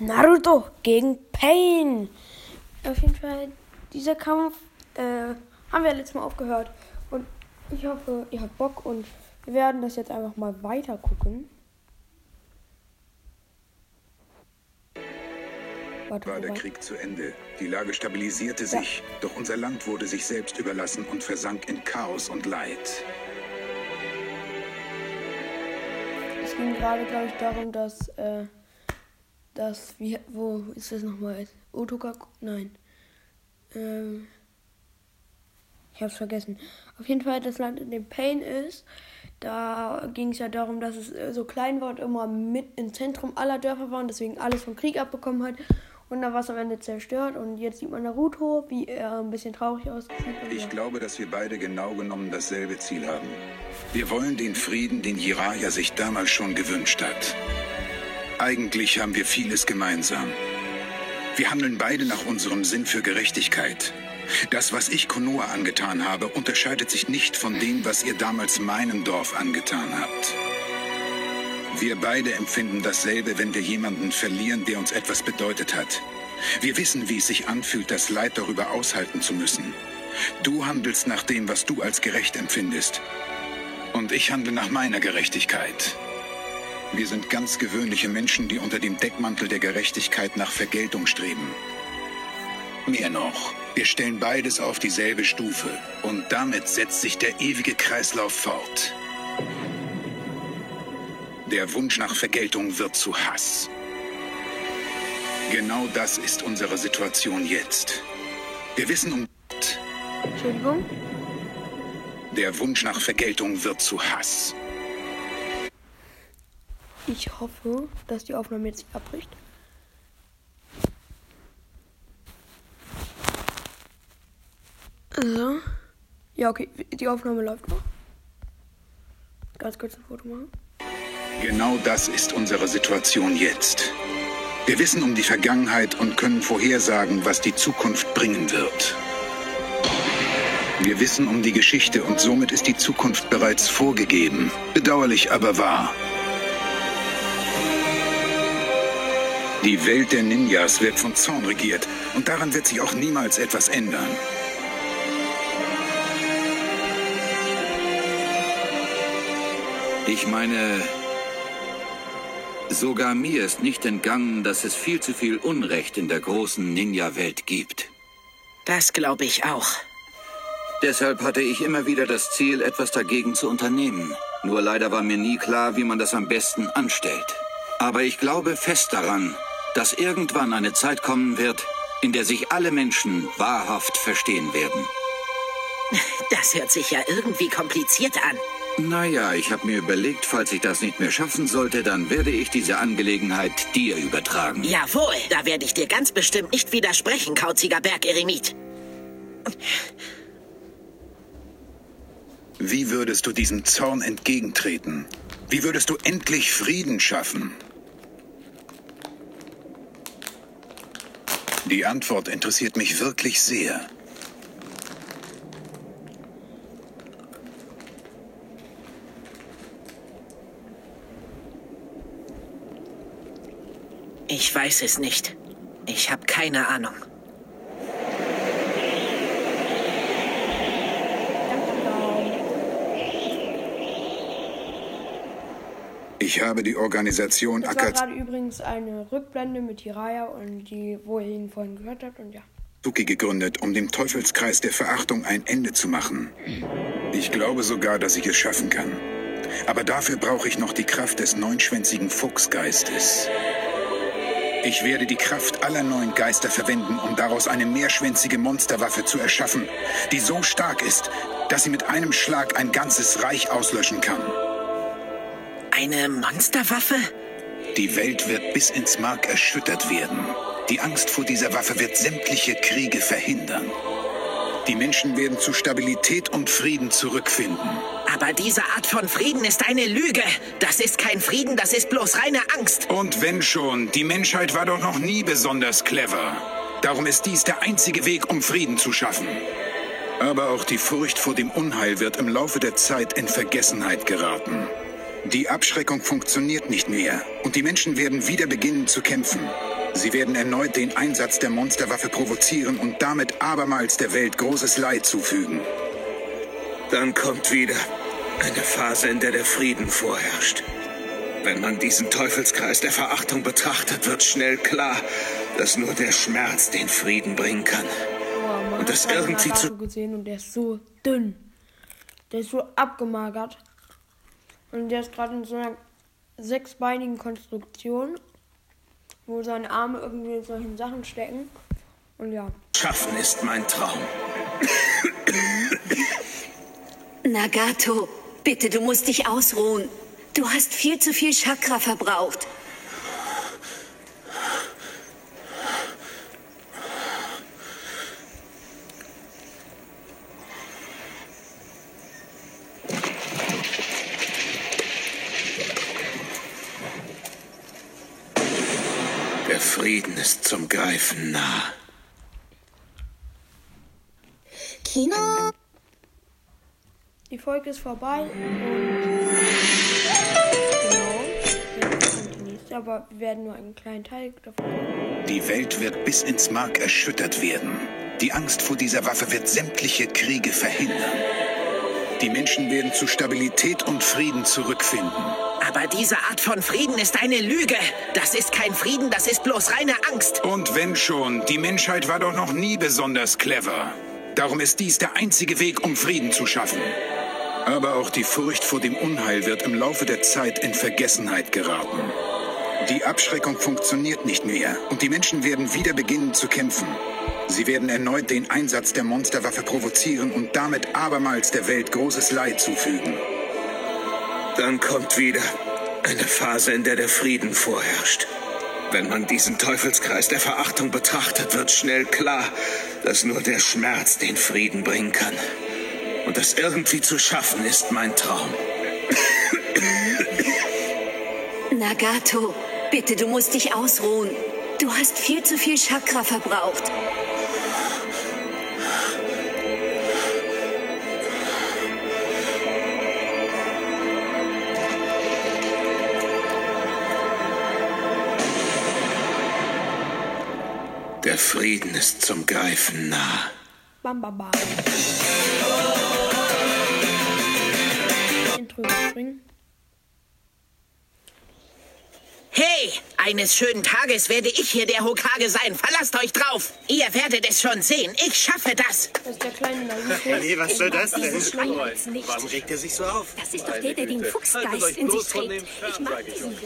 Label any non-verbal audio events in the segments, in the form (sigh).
Naruto gegen Pain. Auf jeden Fall, dieser Kampf äh, haben wir letztes Mal aufgehört. Und ich hoffe, ihr habt Bock und wir werden das jetzt einfach mal weiter gucken. War der Krieg zu Ende. Die Lage stabilisierte ja. sich, doch unser Land wurde sich selbst überlassen und versank in Chaos und Leid. Es ging gerade, glaube ich, darum, dass, äh, dass, wie, wo ist das nochmal? Otoka, nein. Ähm, ich hab's vergessen. Auf jeden Fall, das Land, in dem Pain ist, da ging es ja darum, dass es äh, so klein war und immer mit im Zentrum aller Dörfer war und deswegen alles vom Krieg abbekommen hat. Und dann war es am Ende zerstört und jetzt sieht man Naruto, wie er ein bisschen traurig aussieht. Ich glaube, dass wir beide genau genommen dasselbe Ziel haben. Wir wollen den Frieden, den Jiraiya sich damals schon gewünscht hat. Eigentlich haben wir vieles gemeinsam. Wir handeln beide nach unserem Sinn für Gerechtigkeit. Das, was ich Konoha angetan habe, unterscheidet sich nicht von dem, was ihr damals meinem Dorf angetan habt. Wir beide empfinden dasselbe, wenn wir jemanden verlieren, der uns etwas bedeutet hat. Wir wissen, wie es sich anfühlt, das Leid darüber aushalten zu müssen. Du handelst nach dem, was du als gerecht empfindest. Und ich handle nach meiner Gerechtigkeit. Wir sind ganz gewöhnliche Menschen, die unter dem Deckmantel der Gerechtigkeit nach Vergeltung streben. Mehr noch, wir stellen beides auf dieselbe Stufe und damit setzt sich der ewige Kreislauf fort. Der Wunsch nach Vergeltung wird zu Hass. Genau das ist unsere Situation jetzt. Wir wissen um... Entschuldigung? Der Wunsch nach Vergeltung wird zu Hass. Ich hoffe, dass die Aufnahme jetzt abbricht. So. Ja, okay, die Aufnahme läuft noch. Ganz kurz ein Foto machen. Genau das ist unsere Situation jetzt. Wir wissen um die Vergangenheit und können vorhersagen, was die Zukunft bringen wird. Wir wissen um die Geschichte und somit ist die Zukunft bereits vorgegeben. Bedauerlich aber wahr. Die Welt der Ninjas wird von Zorn regiert und daran wird sich auch niemals etwas ändern. Ich meine, Sogar mir ist nicht entgangen, dass es viel zu viel Unrecht in der großen Ninja-Welt gibt. Das glaube ich auch. Deshalb hatte ich immer wieder das Ziel, etwas dagegen zu unternehmen. Nur leider war mir nie klar, wie man das am besten anstellt. Aber ich glaube fest daran, dass irgendwann eine Zeit kommen wird, in der sich alle Menschen wahrhaft verstehen werden. (laughs) Das hört sich ja irgendwie kompliziert an. Naja, ich habe mir überlegt, falls ich das nicht mehr schaffen sollte, dann werde ich diese Angelegenheit dir übertragen. Jawohl, da werde ich dir ganz bestimmt nicht widersprechen, kauziger Bergeremit. Wie würdest du diesem Zorn entgegentreten? Wie würdest du endlich Frieden schaffen? Die Antwort interessiert mich wirklich sehr. Ich weiß es nicht. Ich habe keine Ahnung. Ich habe die Organisation Das war gerade übrigens eine Rückblende mit Hiraya und die, wo ihr ihn vorhin gehört habt und ja. Tuki gegründet, um dem Teufelskreis der Verachtung ein Ende zu machen. Ich glaube sogar, dass ich es schaffen kann. Aber dafür brauche ich noch die Kraft des neunschwänzigen Fuchsgeistes. Ich werde die Kraft aller neuen Geister verwenden, um daraus eine mehrschwänzige Monsterwaffe zu erschaffen, die so stark ist, dass sie mit einem Schlag ein ganzes Reich auslöschen kann. Eine Monsterwaffe? Die Welt wird bis ins Mark erschüttert werden. Die Angst vor dieser Waffe wird sämtliche Kriege verhindern. Die Menschen werden zu Stabilität und Frieden zurückfinden. Aber diese Art von Frieden ist eine Lüge. Das ist kein Frieden, das ist bloß reine Angst. Und wenn schon, die Menschheit war doch noch nie besonders clever. Darum ist dies der einzige Weg, um Frieden zu schaffen. Aber auch die Furcht vor dem Unheil wird im Laufe der Zeit in Vergessenheit geraten. Die Abschreckung funktioniert nicht mehr und die Menschen werden wieder beginnen zu kämpfen. Sie werden erneut den Einsatz der Monsterwaffe provozieren und damit abermals der Welt großes Leid zufügen. Dann kommt wieder eine Phase, in der der Frieden vorherrscht. Wenn man diesen Teufelskreis der Verachtung betrachtet, wird schnell klar, dass nur der Schmerz den Frieden bringen kann. Oh, Und das irgendwie zu- gesehen und der ist so dünn. Der ist so abgemagert. Und der ist gerade in so einer sechsbeinigen Konstruktion, wo seine Arme irgendwie in solchen Sachen stecken. Und ja. Schaffen ist mein Traum. Nagato, bitte, du musst dich ausruhen. Du hast viel zu viel Chakra verbraucht. Der Frieden ist zum Greifen nah. Kino. Die Folge ist vorbei und genau, jetzt kommt die nächste, aber wir werden nur einen kleinen Teil davon. Die Welt wird bis ins Mark erschüttert werden. Die Angst vor dieser Waffe wird sämtliche Kriege verhindern. Die Menschen werden zu Stabilität und Frieden zurückfinden. Aber diese Art von Frieden ist eine Lüge. Das ist kein Frieden, das ist bloß reine Angst. Und wenn schon, die Menschheit war doch noch nie besonders clever. Darum ist dies der einzige Weg, um Frieden zu schaffen. Aber auch die Furcht vor dem Unheil wird im Laufe der Zeit in Vergessenheit geraten. Die Abschreckung funktioniert nicht mehr und die Menschen werden wieder beginnen zu kämpfen. Sie werden erneut den Einsatz der Monsterwaffe provozieren und damit abermals der Welt großes Leid zufügen. Dann kommt wieder eine Phase, in der der Frieden vorherrscht. Wenn man diesen Teufelskreis der Verachtung betrachtet, wird schnell klar, dass nur der Schmerz den Frieden bringen kann. Und das irgendwie zu schaffen ist mein Traum. Nagato, bitte, du musst dich ausruhen. Du hast viel zu viel Chakra verbraucht. Frieden ist zum Greifen nah. Bam, bam, bam. Intro. Hey, eines schönen Tages werde ich hier der Hokage sein. Verlasst euch drauf. Ihr werdet es schon sehen. Ich schaffe das. Das ist der kleine Naruto. Nee, was soll das denn? Warum regt er sich so auf? Das ist doch der, der den Fuchsgeist in sich trägt. Ich mag diesen.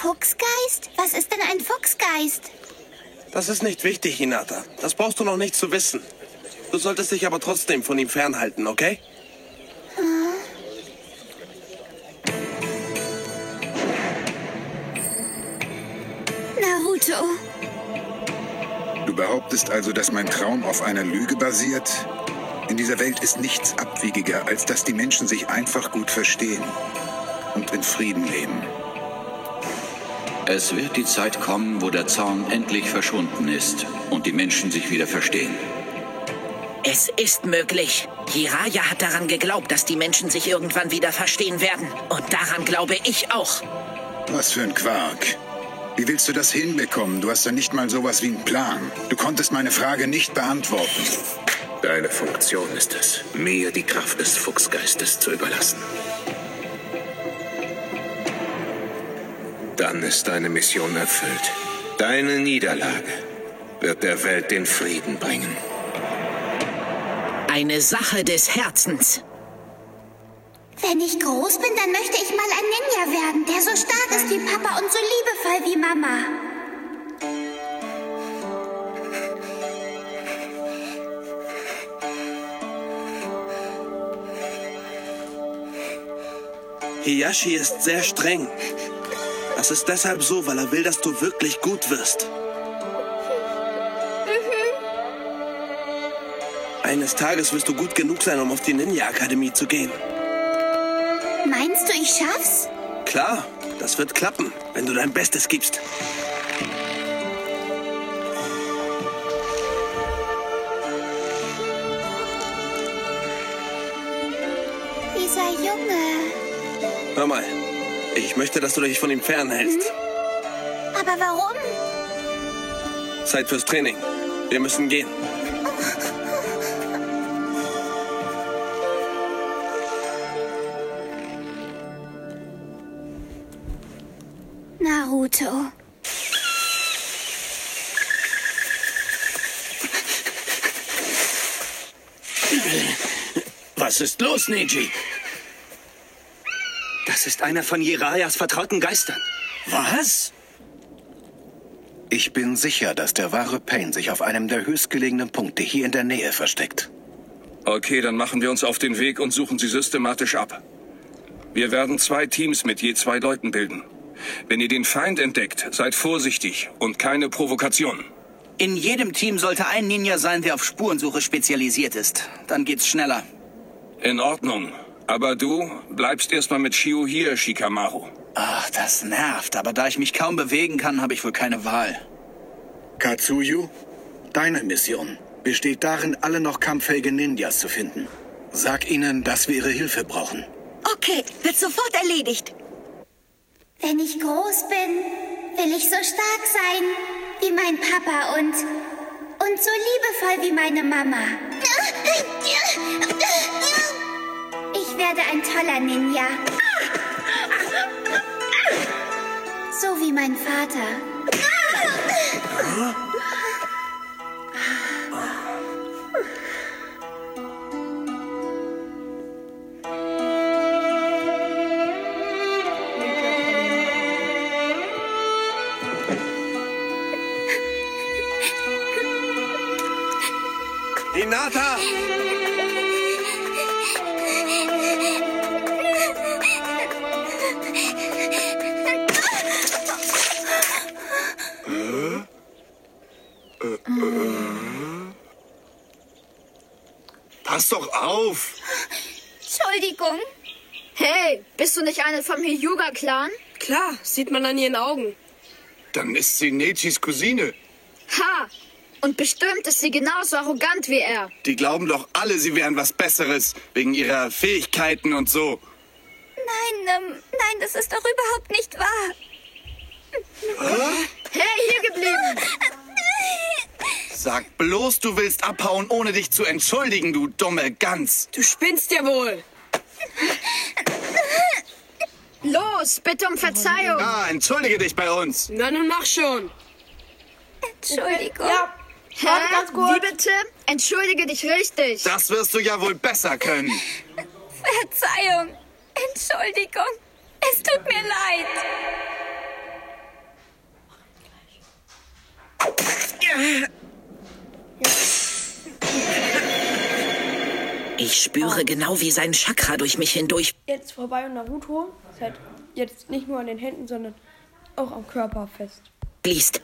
Fuchsgeist? Was ist denn ein Fuchsgeist? Das ist nicht wichtig, Hinata. Das brauchst du noch nicht zu wissen. Du solltest dich aber trotzdem von ihm fernhalten, okay? Naruto. Du behauptest also, dass mein Traum auf einer Lüge basiert? In dieser Welt ist nichts abwegiger, als dass die Menschen sich einfach gut verstehen und in Frieden leben. Es wird die Zeit kommen, wo der Zorn endlich verschwunden ist und die Menschen sich wieder verstehen. Es ist möglich. Jiraya hat daran geglaubt, dass die Menschen sich irgendwann wieder verstehen werden. Und daran glaube ich auch. Was für ein Quark. Wie willst du das hinbekommen? Du hast ja nicht mal sowas wie einen Plan. Du konntest meine Frage nicht beantworten. Deine Funktion ist es, mir die Kraft des Fuchsgeistes zu überlassen. Dann ist deine Mission erfüllt. Deine Niederlage wird der Welt den Frieden bringen. Eine Sache des Herzens. Wenn ich groß bin, dann möchte ich mal ein Ninja werden, der so stark ist wie Papa und so liebevoll wie Mama. Hiyashi ist sehr streng. Das ist deshalb so, weil er will, dass du wirklich gut wirst. Eines Tages wirst du gut genug sein, um auf die Ninja-Akademie zu gehen. Meinst du, ich schaff's? Klar, das wird klappen, wenn du dein Bestes gibst. Dieser Junge. Hör mal, ich möchte, dass du dich von ihm fernhältst. Aber warum? Zeit fürs Training. Wir müssen gehen. Naruto. Was ist los, Neji? Das ist einer von Jirayas vertrauten Geistern. Was? Ich bin sicher, dass der wahre Pain sich auf einem der höchstgelegenen Punkte hier in der Nähe versteckt. Okay, dann machen wir uns auf den Weg und suchen sie systematisch ab. Wir werden zwei Teams mit je zwei Leuten bilden. Wenn ihr den Feind entdeckt, seid vorsichtig und keine Provokation. In jedem Team sollte ein Ninja sein, der auf Spurensuche spezialisiert ist. Dann geht's schneller. In Ordnung. Aber du bleibst erstmal mit Shio hier, Shikamaru. Ach, das nervt. Aber da ich mich kaum bewegen kann, habe ich wohl keine Wahl. Katsuyu, deine Mission besteht darin, alle noch kampffähige Ninjas zu finden. Sag ihnen, dass wir ihre Hilfe brauchen. Okay, wird sofort erledigt. Wenn ich groß bin, will ich so stark sein wie mein Papa und und so liebevoll wie meine Mama. (laughs) Ich werde ein toller Ninja. So wie mein Vater. Bist du nicht eine vom Hyuga-Clan? Klar, sieht man an ihren Augen. Dann ist sie Nechis Cousine. Ha! Und bestimmt ist sie genauso arrogant wie er. Die glauben doch alle, sie wären was Besseres, wegen ihrer Fähigkeiten und so. Nein, ähm, nein, das ist doch überhaupt nicht wahr. Hey, hier geblieben! Sag bloß, du willst abhauen, ohne dich zu entschuldigen, du dumme Gans. Du spinnst ja wohl. Los, bitte um Verzeihung. Ah, entschuldige dich bei uns. Na, nun mach schon. Entschuldigung. Ja, Hä? warte ganz kurz. Wie bitte? Entschuldige dich richtig. Das wirst du ja wohl besser können. Verzeihung. Entschuldigung. Es tut mir leid. Ich spüre genau, wie sein Chakra durch mich hindurch. Jetzt vorbei und Naruto ist halt jetzt nicht nur an den Händen, sondern auch am Körper fest. Fließt.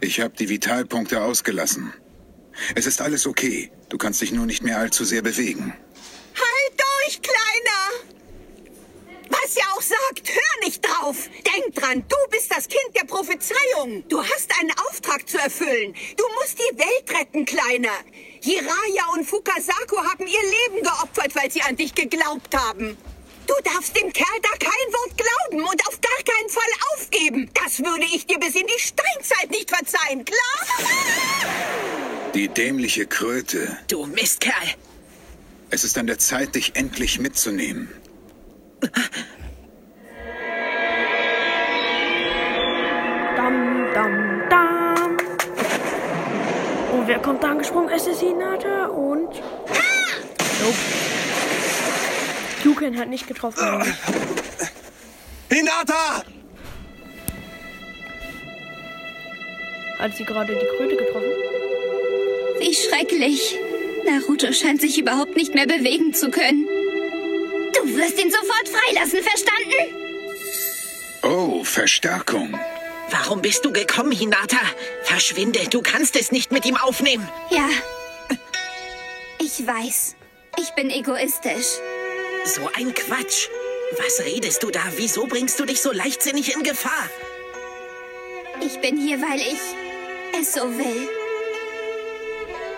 Ich habe die Vitalpunkte ausgelassen. Es ist alles okay. Du kannst dich nur nicht mehr allzu sehr bewegen. Halt durch, Kleiner! Was er auch sagt, hör nicht drauf. Denk dran, du bist das Kind der Prophezeiung. Du hast einen Auftrag zu erfüllen. Du musst die Welt retten, Kleiner. Jiraya und Fukasaku haben ihr Leben geopfert, weil sie an dich geglaubt haben. Du darfst dem Kerl da kein Wort glauben und auf gar keinen Fall aufgeben. Das würde ich dir bis in die Steinzeit nicht verzeihen, klar? Die dämliche Kröte. Du Mistkerl. Es ist an der Zeit, dich endlich mitzunehmen. Und wer kommt da angesprungen? Es ist Hinata und. Nope. Yuken hat nicht getroffen. eigentlich. Hinata! Hat sie gerade die Kröte getroffen? Wie schrecklich. Naruto scheint sich überhaupt nicht mehr bewegen zu können. Du wirst ihn sofort freilassen, verstanden? Oh, Verstärkung. Warum bist du gekommen, Hinata? Verschwinde, du kannst es nicht mit ihm aufnehmen. Ja. Ich weiß. Ich bin egoistisch. So ein Quatsch. Was redest du da? Wieso bringst du dich so leichtsinnig in Gefahr? Ich bin hier, weil ich es so will.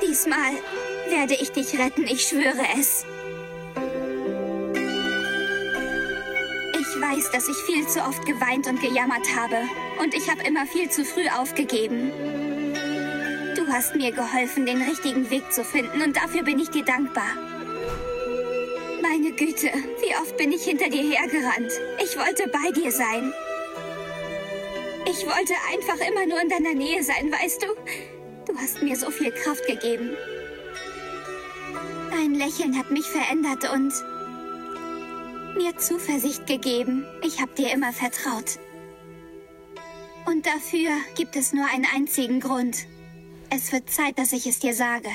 Diesmal werde ich dich retten, ich schwöre es. Ich weiß, dass ich viel zu oft geweint und gejammert habe. Und ich habe immer viel zu früh aufgegeben. Du hast mir geholfen, den richtigen Weg zu finden und dafür bin ich dir dankbar. Meine Güte, wie oft bin ich hinter dir hergerannt. Ich wollte bei dir sein. Ich wollte einfach immer nur in deiner Nähe sein, weißt du? Du hast mir so viel Kraft gegeben. Dein Lächeln hat mich verändert und mir Zuversicht gegeben. Ich habe dir immer vertraut. Und dafür gibt es nur einen einzigen Grund. Es wird Zeit, dass ich es dir sage.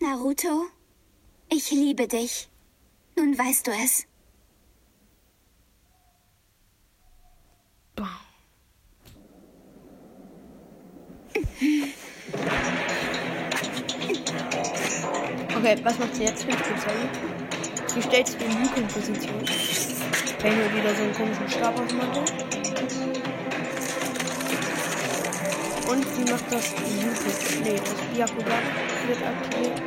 Naruto, ich liebe dich. Nun weißt du es. (laughs) Okay, was macht sie jetzt für ein Spezial? Sie stellt sich in Yukon-Position. Wenn hier wieder so einen komischen Stab auf. Und sie macht das Yukon. Nee, das Byakugan wird aktiviert.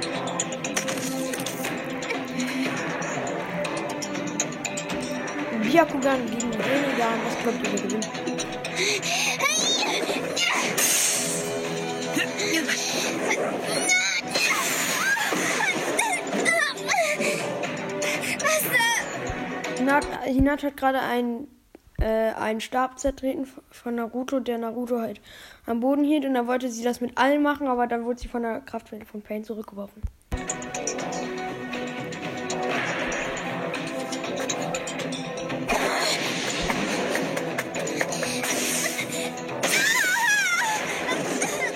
Byakugan gegen Rinnegan, das kommt über gewinnen. Hinata, Hinata hat gerade einen, äh, einen Stab zertreten von Naruto, der Naruto halt am Boden hielt. Und da wollte sie das mit allen machen, aber dann wurde sie von der Kraftwelle von Pain zurückgeworfen.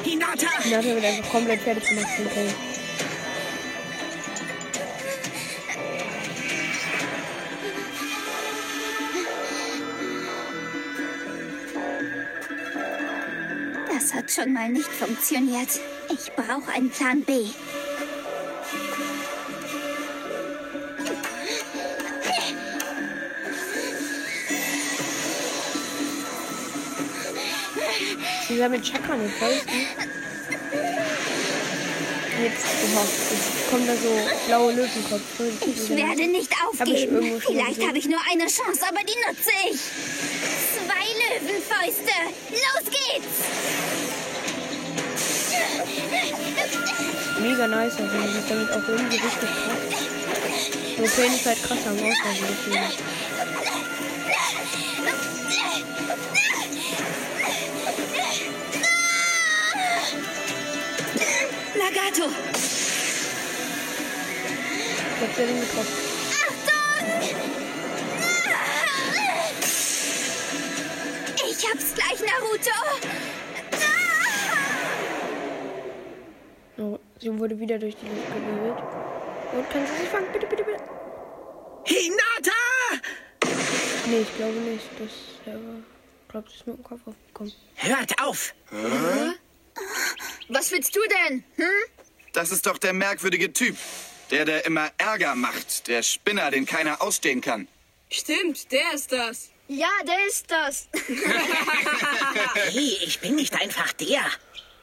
Hinata! Hinata wird einfach komplett fertig gemacht von Pain. Schon mal nicht funktioniert. Ich brauche einen Plan B. Sie sammelt Chakra in den Fäusten. Jetzt, oha, jetzt kommen da so blaue Löwenkopf. Ich werde nicht ich aufgeben. schon Vielleicht habe ich nur eine Chance, aber die nutze ich. Zwei Löwenfäuste. Los geht's! Mega nice, also man sieht damit auch irgendwie richtig krass. Pain ist halt krasser am Ausweisen, deswegen. Nagato! Ich hab sehr getroffen. Ich hab's gleich, Naruto. Sie wurde wieder durch die Luft gewirbelt. Und kann sie sich fangen? Bitte, bitte, bitte. Hinata! Nee, ich glaube nicht. Das selber. Ich glaube, das ist mit dem Kopf aufgekommen. Hört auf! Was willst du denn? Hm? Das ist doch der merkwürdige Typ. Der, der immer Ärger macht. Der Spinner, den keiner ausstehen kann. Stimmt, der ist das. Ja, der ist das. (laughs) (laughs) Hey, ich bin nicht einfach der.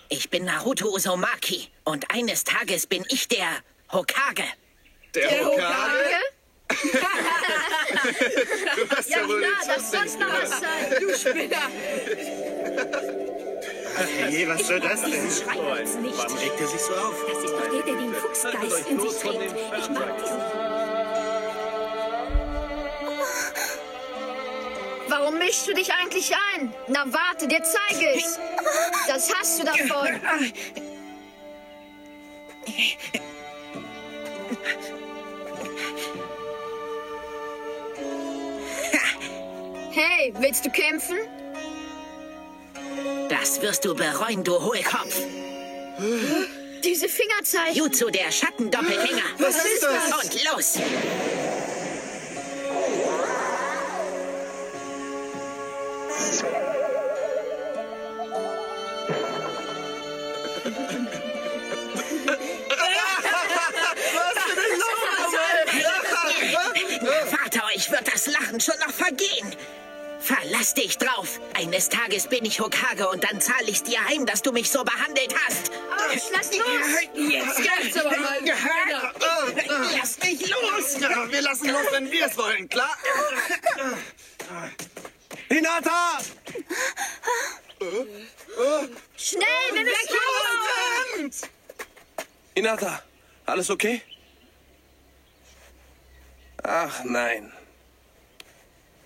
Ich bin Naruto Uzumaki. Und eines Tages bin ich der Hokage. Der, Der Hokage? (laughs) Du hast ja, Ja wohl klar, das muss noch was sein. Du Spinner. Hey, was soll das denn? Nicht. Warum regt er sich so auf? Das ist doch der, der den Fuchsgeist in sich trägt. Ich mag diesen. Warum mischst du dich eigentlich ein? Na warte, dir zeige ich's. Das hast du davon. Hey, willst du kämpfen? Das wirst du bereuen, du Hohlkopf. Diese Fingerzeichen. Jutsu, der Schattendoppelgänger. Was ist das? Und los! Lachen schon noch vergehen. Verlass dich drauf. Eines Tages bin ich Hokage und dann zahle ich's dir heim, dass du mich so behandelt hast. Autsch, lass los. Jetzt reicht's aber mal, Spinner. Lass mich los! Ja, wir lassen los, wenn wir es wollen, klar? Hinata! Schnell, wir müssen los! Hinata, alles okay? Ach nein.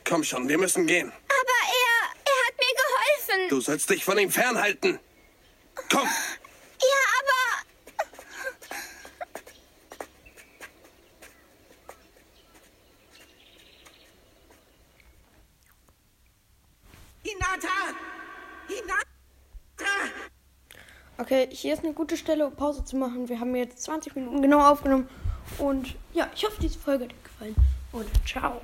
Komm schon, wir müssen gehen. Aber er, er hat mir geholfen. Du sollst dich von ihm fernhalten. Komm! Ja, aber... Hinata! Hinata! Okay, hier ist eine gute Stelle, um Pause zu machen. Wir haben jetzt 20 Minuten genau aufgenommen. Und ja, ich hoffe, diese Folge hat dir gefallen. Und ciao.